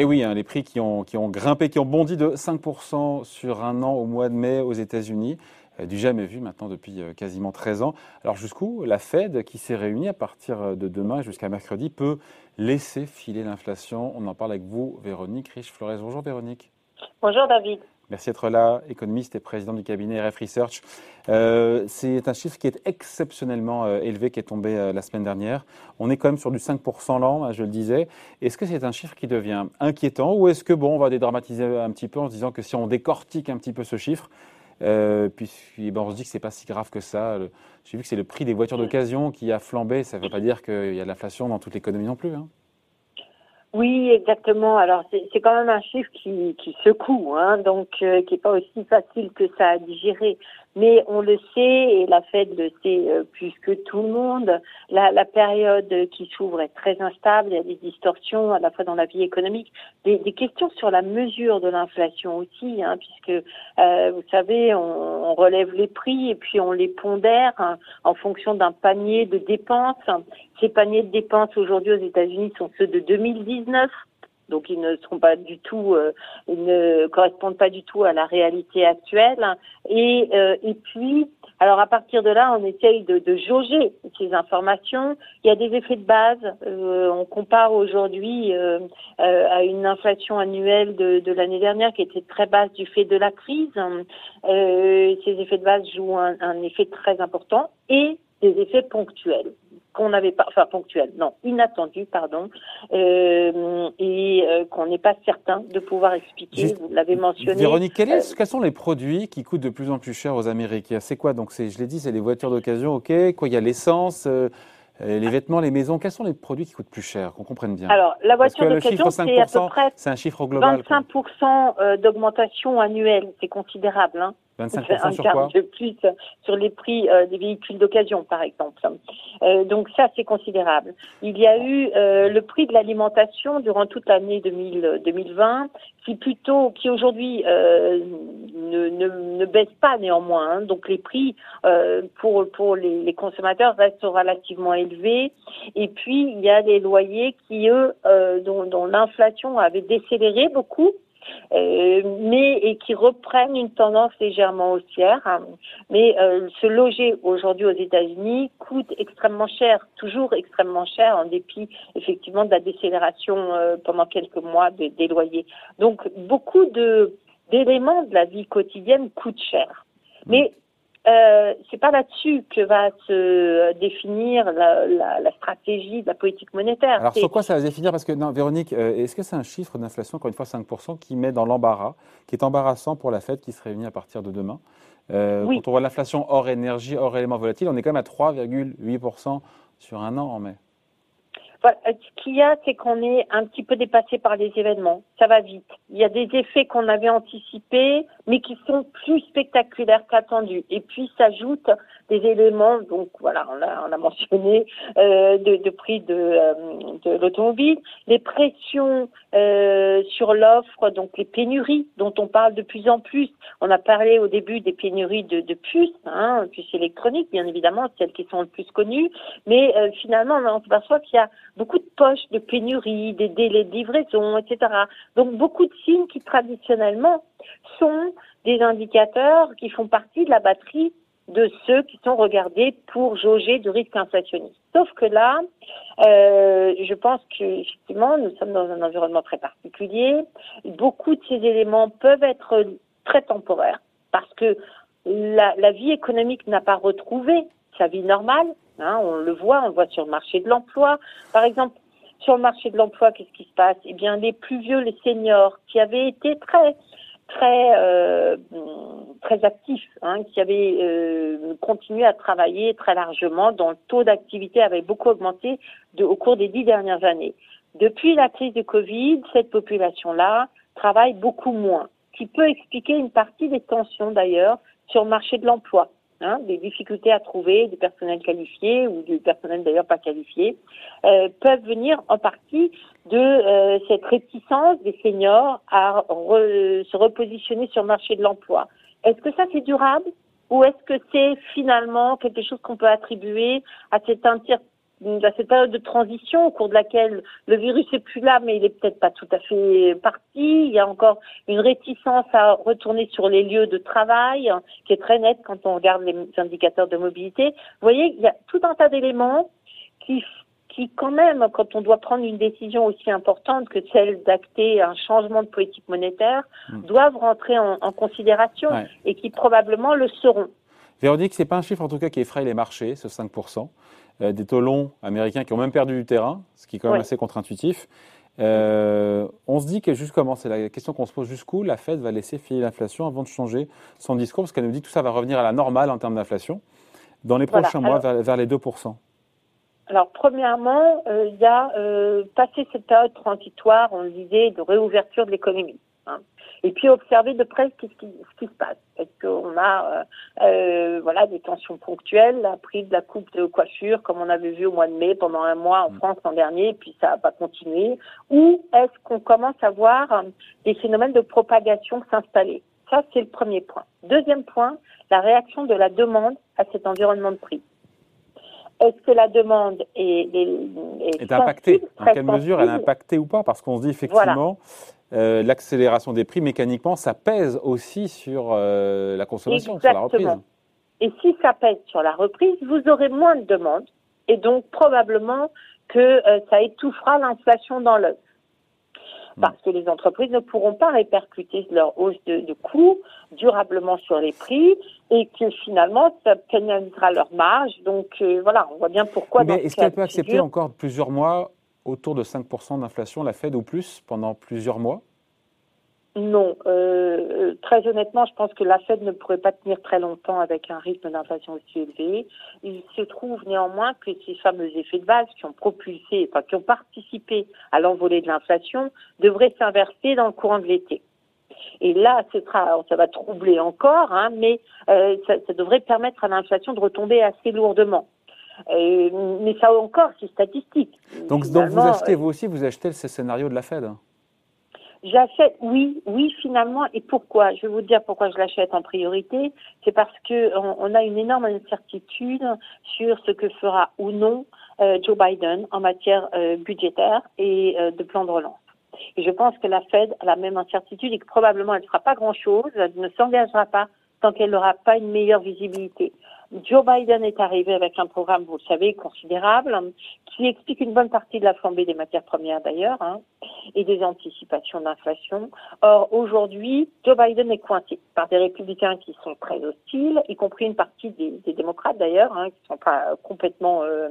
Et oui, hein, les prix qui ont, grimpé, qui ont bondi de 5% sur un an au mois de mai aux États-Unis du jamais vu maintenant depuis quasiment 13 ans. Alors jusqu'où la Fed, qui s'est réunie à partir de demain jusqu'à mercredi, peut laisser filer l'inflation? On en parle avec vous, Véronique Riche-Flores. Bonjour Véronique. Bonjour David. Merci d'être là, économiste et président du cabinet RF Research. Euh, c'est un chiffre qui est exceptionnellement euh, élevé, qui est tombé euh, la semaine dernière. On est quand même sur du 5% l'an, hein, je le disais. Est-ce que c'est un chiffre qui devient inquiétant ou est-ce que, bon, on va dédramatiser un petit peu en se disant que si on décortique un petit peu ce chiffre, puis bon, on se dit que c'est pas si grave que ça. J'ai vu que c'est le prix des voitures d'occasion qui a flambé. Ça ne veut pas dire qu'il y a de l'inflation dans toute l'économie non plus. Hein. Oui, exactement. Alors c'est quand même un chiffre qui, qui secoue, hein, donc euh, qui n'est pas aussi facile que ça à digérer. Mais on le sait, et la Fed le sait euh, plus que tout le monde, la, la période qui s'ouvre est très instable, il y a des distorsions à la fois dans la vie économique, des, des questions sur la mesure de l'inflation aussi, hein, puisque euh, vous savez, on, on, relève les prix et puis on les pondère hein, en fonction d'un panier de dépenses. Ces paniers de dépenses aujourd'hui aux États-Unis sont ceux de 2019 donc ils ne seront pas du tout, euh, ils ne correspondent pas du tout à la réalité actuelle. Et, euh, et puis, alors à partir de là, on essaye de, de, jauger ces informations. Il y a des effets de base. Euh, on compare aujourd'hui à une inflation annuelle de, de l'année dernière qui était très basse du fait de la crise. ces effets de base jouent un, un effet très important et des effets ponctuels qu'on n'avait pas, enfin ponctuel, non, inattendu, pardon, euh, et euh, qu'on n'est pas certain de pouvoir expliquer. vous l'avez mentionné. Véronique, quels sont les produits qui coûtent de plus en plus cher aux Américains? C'est quoi? Donc, je l'ai dit, c'est les voitures d'occasion, ok. Quoi, il y a l'essence. Euh, les vêtements, les maisons, quels sont les produits qui coûtent plus cher, qu'on comprenne bien Alors, la voiture d'occasion, c'est à peu près c'est un chiffre global, 25% d'augmentation annuelle, c'est considérable. Hein. 25% sur quoi de plus sur les prix euh, des véhicules d'occasion, par exemple. Euh, donc ça, c'est considérable. Il y a eu euh, le prix de l'alimentation durant toute l'année 2020, qui plutôt, qui aujourd'hui ne, ne, ne, baisse pas néanmoins. Hein. Donc les prix pour pour les, les, consommateurs restent relativement élevés. Et puis il y a les loyers qui eux, dont, dont l'inflation avait décéléré beaucoup euh, mais et qui reprennent une tendance légèrement haussière. Hein. Mais euh, se loger aujourd'hui aux États-Unis coûte extrêmement cher, toujours extrêmement cher, en dépit effectivement de la décélération euh, pendant quelques mois des loyers. Donc beaucoup d'éléments de la vie quotidienne coûtent cher. Mais euh, c'est pas là-dessus que va se définir la, la, la, stratégie de la politique monétaire. Alors sur quoi ça va se définir? Parce que non, Véronique, euh, est-ce que c'est un chiffre d'inflation, encore une fois 5%, qui met dans l'embarras, qui est embarrassant pour la Fed qui se réunit à partir de demain? Euh, Quand on voit l'inflation hors énergie, hors éléments volatiles, on est quand même à 3,8% sur un an en mai. Ce qu'il y a, c'est qu'on est un petit peu dépassé par les événements. Ça va vite. Il y a des effets qu'on avait anticipés, mais qui sont plus spectaculaires qu'attendus. Et puis s'ajoutent des éléments, donc voilà, on a, on a mentionné euh, de, de, prix de, euh, de l'automobile, les pressions euh, sur l'offre, donc les pénuries dont on parle de plus en plus. On a parlé au début des pénuries de, de puces, hein, puces électroniques, bien évidemment, celles qui sont le plus connues, mais euh, finalement, on s'aperçoit qu'il y a beaucoup de poches de pénuries, des délais de livraison, etc. Donc beaucoup de signes qui traditionnellement sont des indicateurs qui font partie de la batterie de ceux qui sont regardés pour jauger du risque inflationniste. Sauf que là, euh, je pense qu'effectivement, nous sommes dans un environnement très particulier. Beaucoup de ces éléments peuvent être très temporaires parce que la vie économique n'a pas retrouvé sa vie normale. Hein, on le voit, on le voit sur le marché de l'emploi. Par exemple, sur le marché de l'emploi, qu'est-ce qui se passe? Eh bien, les plus vieux, les seniors, qui avaient été très euh, actifs, hein, qui avaient euh, continué à travailler très largement, dont le taux d'activité avait beaucoup augmenté au cours des dix dernières années. Depuis la crise de Covid, cette population-là travaille beaucoup moins, ce qui peut expliquer une partie des tensions d'ailleurs sur le marché de l'emploi. Hein, des difficultés à trouver du personnel qualifié ou du personnel d'ailleurs pas qualifié, euh, peuvent venir en partie de euh, cette réticence des seniors à se repositionner sur le marché de l'emploi. Est-ce que ça c'est durable ou est-ce que c'est finalement quelque chose qu'on peut attribuer à cette cette période de transition au cours de laquelle le virus est plus là, mais il est peut-être pas tout à fait parti. Il y a encore une réticence à retourner sur les lieux de travail qui est très nette quand on regarde les indicateurs de mobilité. Vous voyez, il y a tout un tas d'éléments qui qui quand même, quand on doit prendre une décision aussi importante que celle d'acter un changement de politique monétaire, hmm. doivent rentrer en, considération et qui probablement le seront. Véronique, c'est pas un chiffre en tout cas qui effraie les marchés, ce 5%. Euh, des taux longs américains qui ont même perdu du terrain, ce qui est quand même assez contre-intuitif. Euh, on se dit que juste comment, c'est la question qu'on se pose jusqu'où la Fed va laisser filer l'inflation avant de changer son discours, parce qu'elle nous dit que tout ça va revenir à la normale en termes d'inflation dans les prochains mois vers, les 2%. Alors, premièrement, euh, il y a passé cette période transitoire, on le disait, de réouverture de l'économie. Hein et puis observer de près ce qui, ce qui se passe. Parce qu'on a euh, euh, voilà des tensions ponctuelles, la prise de la coupe de coiffure, comme on avait vu au mois de mai pendant un mois en mm. France l'an dernier, puis ça va pas continuer. Ou est-ce qu'on commence à voir euh, des phénomènes de propagation s'installer? Ça, c'est le premier point. Deuxième point, la réaction de la demande à cet environnement de prix. Est-ce que la demande est, est, est impactée Dans quelle mesure elle est impactée ou pas Parce qu'on se dit effectivement, euh, l'accélération des prix, mécaniquement, ça pèse aussi sur euh, la consommation, sur la reprise. Et si ça pèse sur la reprise, vous aurez moins de demandes et donc probablement que euh, ça étouffera l'inflation dans l'œuf. Hmm. Parce que les entreprises ne pourront pas répercuter leur hausse de, coûts durablement sur les prix et que finalement ça pénalisera leur marge. Donc voilà, on voit bien pourquoi. Mais est-ce qu'elle peut accepter encore plusieurs mois autour de 5% d'inflation, la Fed ou plus, pendant plusieurs mois? Non, euh, très honnêtement, je pense que la Fed ne pourrait pas tenir très longtemps avec un rythme d'inflation aussi élevé. Il se trouve néanmoins que ces fameux effets de base qui ont propulsé, enfin qui ont participé à l'envolée de l'inflation, devraient s'inverser dans le courant de l'été. Et là, ça va troubler encore, hein, mais euh, ça, ça devrait permettre à l'inflation de retomber assez lourdement mais ça encore, c'est statistique. Donc, donc vous achetez, euh, vous aussi, vous achetez ce scénario de la Fed J'achète, oui, oui, finalement. Et pourquoi? Je vais vous dire pourquoi je l'achète en priorité. C'est parce que on, a une énorme incertitude sur ce que fera ou non euh, Joe Biden en matière euh, budgétaire et de plan de relance. Et je pense que la Fed a la même incertitude et que probablement elle ne fera pas grand-chose, elle ne s'engagera pas tant qu'elle n'aura pas une meilleure visibilité. Joe Biden est arrivé avec un programme, vous le savez, considérable, qui explique une bonne partie de la flambée des matières premières d'ailleurs, hein, et des anticipations d'inflation. Or, aujourd'hui, Joe Biden est coincé par des républicains qui sont très hostiles, y compris une partie des, des démocrates d'ailleurs, hein, qui sont pas complètement euh,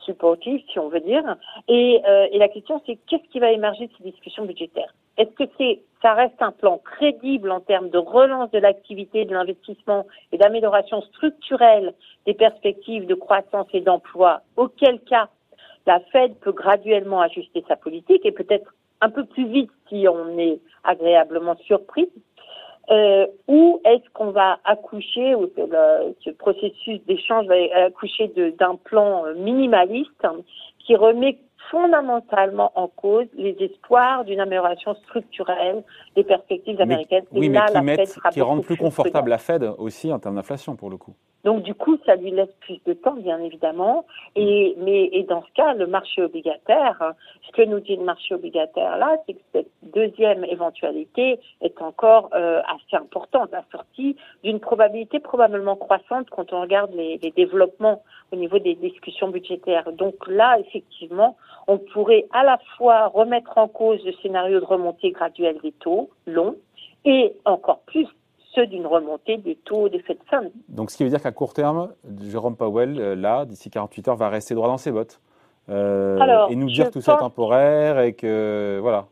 supportifs, si on veut dire. Et, euh, et la question, c'est qu'est-ce qui va émerger de ces discussions budgétaires? Est-ce que c'est ça reste un plan crédible en termes de relance de l'activité, de l'investissement et d'amélioration structurelle des perspectives de croissance et d'emploi, auquel cas la Fed peut graduellement ajuster sa politique et peut-être un peu plus vite si on est agréablement surpris, euh, ou est-ce qu'on va accoucher, ou ce processus d'échange va accoucher d'un plan minimaliste qui remet fondamentalement en cause les espoirs d'une amélioration structurelle des perspectives américaines. oui, mais qui, mettent, qui rendent plus confortable la Fed aussi en termes d'inflation pour le coup. Donc du coup, ça lui laisse plus de temps, bien évidemment. Et mais et dans ce cas, le marché obligataire, ce que nous dit le marché obligataire là, c'est que cette deuxième éventualité est encore euh, assez importante, assortie d'une probabilité probablement croissante quand on regarde les, les développements au niveau des discussions budgétaires. Donc là, effectivement, on pourrait à la fois remettre en cause le scénario de remontée graduelle des taux longs et encore plus ceux d'une remontée des taux des Fed Funds. Donc, ce qui veut dire qu'à court terme, Jérôme Powell, euh, là, d'ici 48 heures, va rester droit dans ses bottes euh, et nous dire que tout ça est temporaire et que voilà.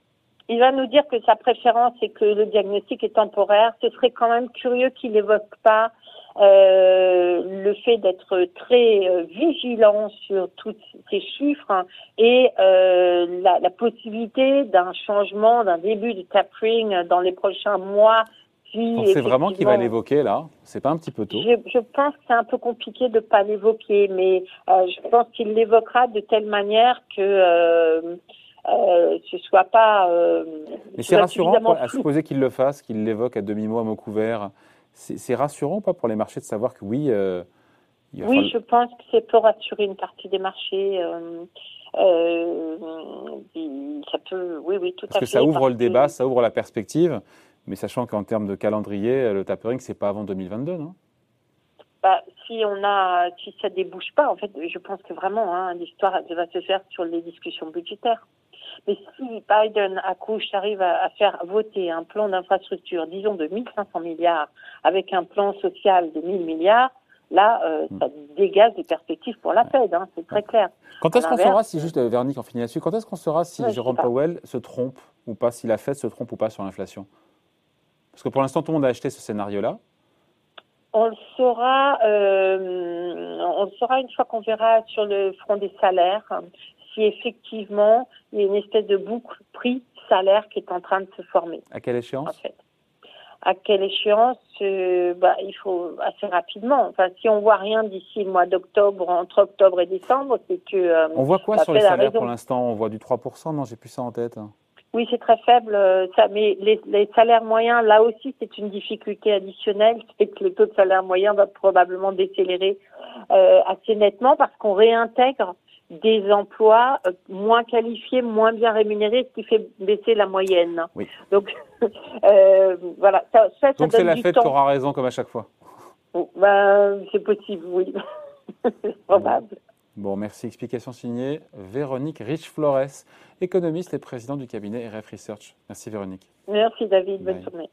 Il va nous dire que sa préférence est que le diagnostic est temporaire. Ce serait quand même curieux qu'il n'évoque pas euh, le fait d'être très euh, vigilant sur tous ces chiffres hein, et euh, la, la, possibilité d'un changement, d'un début de tapering dans les prochains mois. C'est vraiment qu'il va l'évoquer là C'est pas un petit peu tôt je, je pense que c'est un peu compliqué de pas l'évoquer, mais euh, je pense qu'il l'évoquera de telle manière que euh, ce soit pas. Euh, mais c'est rassurant, à supposer qu'il le fasse, qu'il l'évoque à demi-mot à mot couvert c'est rassurant pas pour les marchés de savoir que oui, euh, Oui, je pense que c'est pour rassurer une partie des marchés. Euh, euh, ça peut, oui, oui, tout Parce que ça ouvre le débat, ça ouvre la perspective, mais sachant qu'en termes de calendrier, le tapering, c'est pas avant 2022, non? Bah, si on a, si ça débouche pas, en fait, je pense que vraiment, hein, l'histoire va se faire sur les discussions budgétaires. Mais si Biden accouche, arrive à, faire voter un plan d'infrastructure, disons de 1500 milliards, avec un plan social de 1000 milliards, là, euh, hmm. ça dégage des perspectives pour la Fed, hein, c'est très clair. Quand est-ce qu'on saura si, juste euh, Vernick, en finit là-dessus, quand est-ce qu'on saura si Jérôme Powell se trompe ou pas, si la Fed se trompe ou pas sur l'inflation? Parce que pour l'instant, tout le monde a acheté ce scénario-là. On le saura, euh, on le saura une fois qu'on verra sur le front des salaires si effectivement il y a une espèce de boucle prix-salaire qui est en train de se former. À quelle échéance en fait. À quelle échéance euh, bah, Il faut assez rapidement. Enfin, si on voit rien d'ici le mois d'octobre, entre octobre et décembre, c'est que. Euh, on voit quoi sur les salaires pour l'instant? On voit du 3%, non J'ai plus ça en tête. Oui, c'est très faible, euh, ça, mais les, les, salaires moyens, là aussi, c'est une difficulté additionnelle, c'est que le taux de salaire moyen va probablement décélérer assez nettement parce qu'on réintègre des emplois euh, moins qualifiés, moins bien rémunérés, ce qui fait baisser la moyenne. Oui. Donc, euh, voilà. Ça, ça, Donc c'est la fête qui aura raison comme à chaque fois. ben, c'est possible, oui. c'est probable. Bon, merci. Explication signée Véronique Rich-Flores, économiste et présidente du cabinet RF Research. Merci Véronique. Merci David, bonne journée.